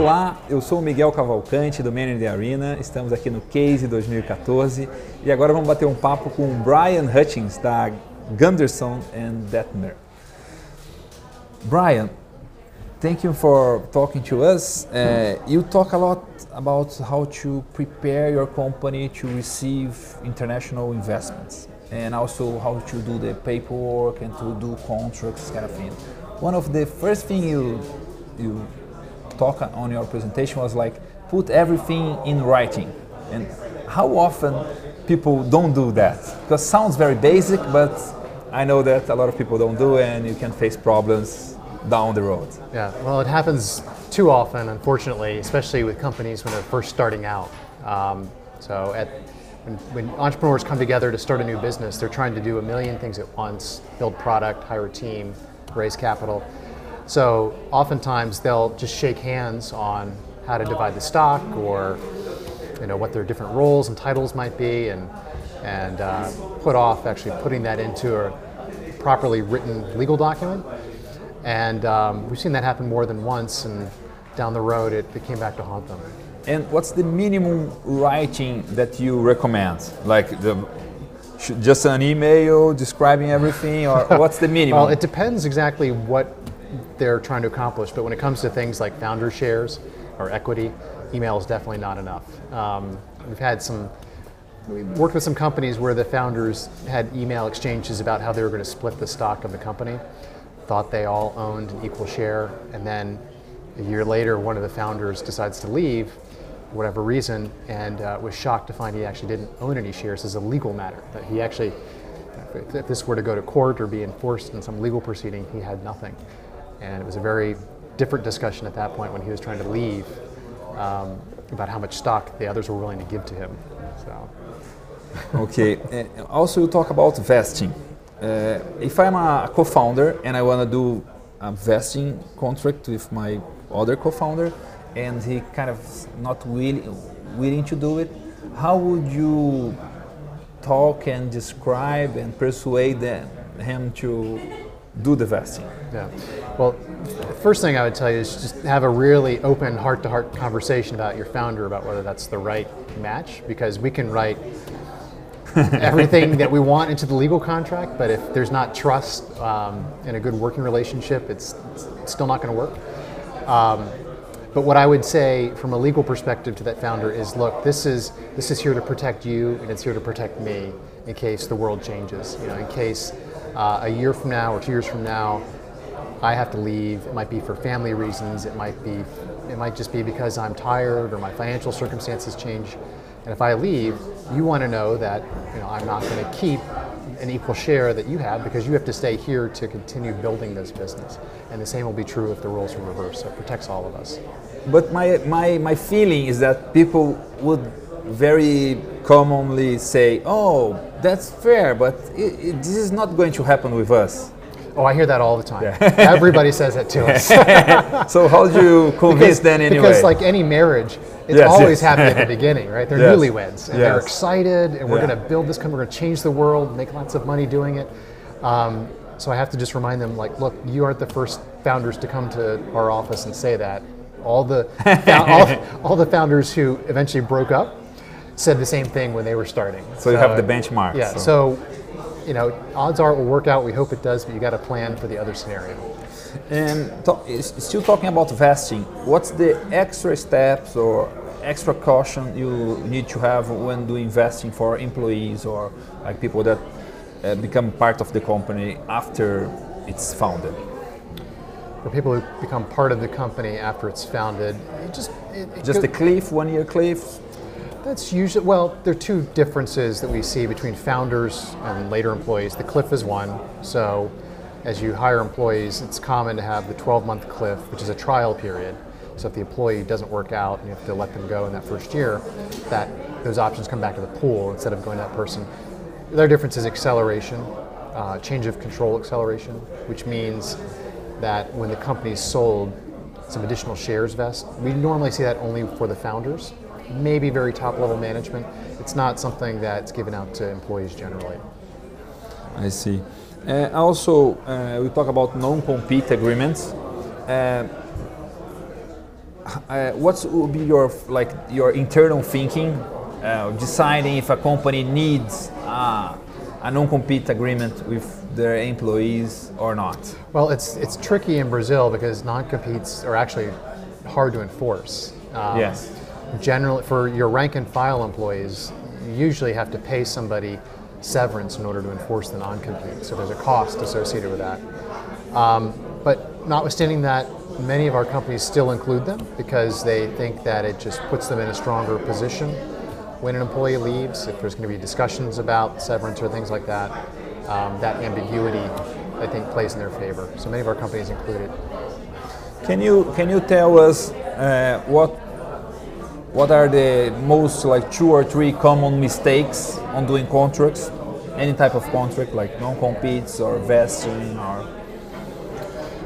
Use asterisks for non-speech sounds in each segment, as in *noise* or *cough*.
Olá, eu sou o Miguel Cavalcante do Man in the Arena, estamos aqui no Case 2014 e agora vamos bater um papo com o Brian Hutchins da Gunderson and Detmer. Brian, thank you for talking to us. Uh, you talk a lot about how to prepare your company to receive international investments and also how to do the paperwork and to do contracts kind of thing. One of the first thing you you talk on your presentation was like put everything in writing. And how often people don't do that? Because sounds very basic, but I know that a lot of people don't do and you can face problems down the road. Yeah, well, it happens too often, unfortunately, especially with companies when they're first starting out. Um, so, at, when, when, entrepreneurs come together to start a new business, they're trying to do a million things at once build product, hire a team, raise capital. So, oftentimes they'll just shake hands on how to divide the stock or you know what their different roles and titles might be and and uh, put off actually putting that into a properly written legal document and um, we've seen that happen more than once, and down the road it, it came back to haunt them. And what's the minimum writing that you recommend? Like the just an email describing everything, or *laughs* what's the minimum? well, it depends exactly what they're trying to accomplish. But when it comes to things like founder shares or equity, email is definitely not enough. Um, we've had some. We worked with some companies where the founders had email exchanges about how they were going to split the stock of the company thought they all owned an equal share, and then a year later, one of the founders decides to leave, whatever reason, and uh, was shocked to find he actually didn't own any shares as a legal matter. That he actually, if this were to go to court or be enforced in some legal proceeding, he had nothing. And it was a very different discussion at that point when he was trying to leave um, about how much stock the others were willing to give to him. So. *laughs* okay. also, you talk about vesting. Uh, if I'm a co-founder and I want to do a vesting contract with my other co-founder, and he kind of not willing willing to do it, how would you talk and describe and persuade them, him to do the vesting? Yeah. Well, first thing I would tell you is just have a really open heart-to-heart conversation about your founder about whether that's the right match because we can write *laughs* everything that we want into the legal contract, but if there's not trust um, and a good working relationship, it's, it's still not going to work. Um, but what I would say from a legal perspective to that founder is, look, this is this is here to protect you, and it's here to protect me in case the world changes. You know, in case uh, a year from now or two years from now, I have to leave. It might be for family reasons. It might be, it might just be because I'm tired or my financial circumstances change. And if I leave, you want to know that you know I'm not going to keep an equal share that you have because you have to stay here to continue building this business. And the same will be true if the roles are reversed. So it protects all of us. But my, my, my feeling is that people would very commonly say, oh, that's fair, but it, it, this is not going to happen with us. Oh, I hear that all the time. Yeah. *laughs* Everybody says that to *laughs* us. so how do you *laughs* convince because, anyway? Because like any marriage, it's yes, always yes. happy at the beginning, right? They're yes. newlyweds and they're excited, and we're yeah. going to build this company. We're going to change the world, make lots of money doing it. Um, so I have to just remind them, like, look, you aren't the first founders to come to our office and say that. All the all, all, the founders who eventually broke up said the same thing when they were starting. So, so you have the benchmark. Yeah. So. so you know, odds are it will work out. We hope it does, but you got to plan for the other scenario. And still talking about vesting, what's the extra steps or extra caution you need to have when doing investing for employees or like people that uh, become part of the company after it's founded? For people who become part of the company after it's founded, it just it, it just a cliff, one year cliff. That's usually, well, there are two differences that we see between founders and later employees. The cliff is one. So as you hire employees, it's common to have the 12 month cliff, which is a trial period. So if the employee doesn't work out and you have to let them go in that first year, that those options come back to the pool instead of going to that person. The other difference is acceleration, uh, change of control acceleration, which means that when the company is sold, some additional shares vest. We normally see that only for the founders maybe very top level management. It's not something that's given out to employees generally. I see. Uh, also, uh, we talk about non-compete agreements. Uh, uh, what would be your like your internal thinking, uh, deciding if a company needs uh, a non-compete agreement with their employees or not? Well, it's it's tricky in Brazil because non-competes are actually hard to enforce. Um, yes. Generally, for your rank and file employees, you usually have to pay somebody severance in order to enforce the non-compete. So there's a cost associated with that. Um, but notwithstanding that, many of our companies still include them because they think that it just puts them in a stronger position when an employee leaves. If there's going to be discussions about severance or things like that, um, that ambiguity, I think, plays in their favor. So many of our companies include it. Can you can you tell us uh, what what are the most like two or three common mistakes on doing contracts? Any type of contract, like non-competes or vesting or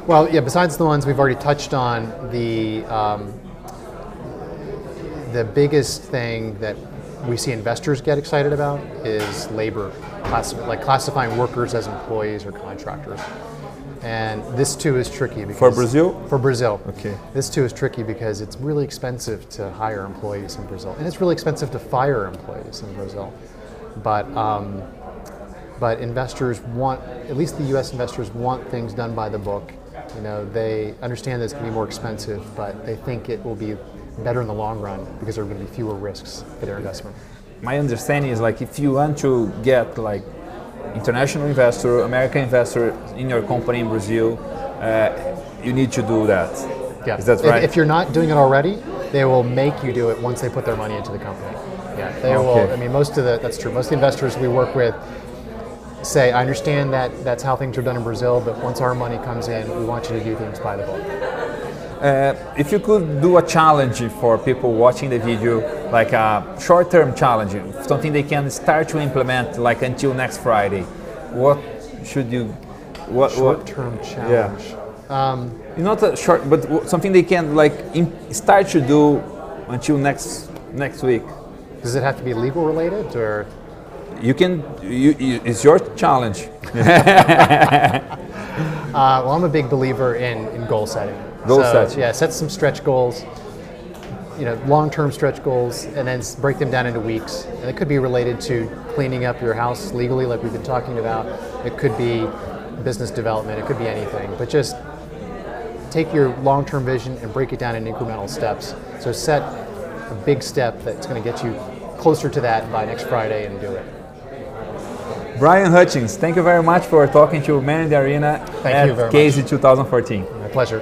well, yeah. Besides the ones we've already touched on, the um, the biggest thing that we see investors get excited about is labor, like classifying workers as employees or contractors. And this too is tricky because for Brazil. For Brazil, okay. This too is tricky because it's really expensive to hire employees in Brazil, and it's really expensive to fire employees in Brazil. But um, but investors want, at least the U.S. investors want things done by the book you know, they understand that it's going to be more expensive, but they think it will be better in the long run because there are going to be fewer risks for their investment. My understanding is like if you want to get like international investor, American investor in your company in Brazil, uh, you need to do that. Yeah. Is that right? If, if, you're not doing it already, they will make you do it once they put their money into the company. Yeah, they okay. will. I mean, most of the that's true. Most of the investors we work with say, I understand that that's how things are done in Brazil, but once our money comes in, we want you to do things by the book. Uh, if you could do a challenge for people watching the video, like a short-term challenge, something they can start to implement like until next Friday, what should you? What short-term challenge? Yeah. Um, not a short, but something they can like start to do until next next week. Does it have to be legal related or? you can. You, you, it's your challenge. *laughs* uh, well, I'm a big believer in, in goal setting. Goal so, setting. Yeah, set some stretch goals. You know, long-term stretch goals, and then break them down into weeks. And it could be related to cleaning up your house legally, like we've been talking about. It could be business development. It could be anything. But just take your long-term vision and break it down in incremental steps. So set a big step that's going to get you closer to that by next Friday and do it. Brian Hutchings, thank you very much for talking to Man in the Arena thank at CASE much. 2014. My pleasure.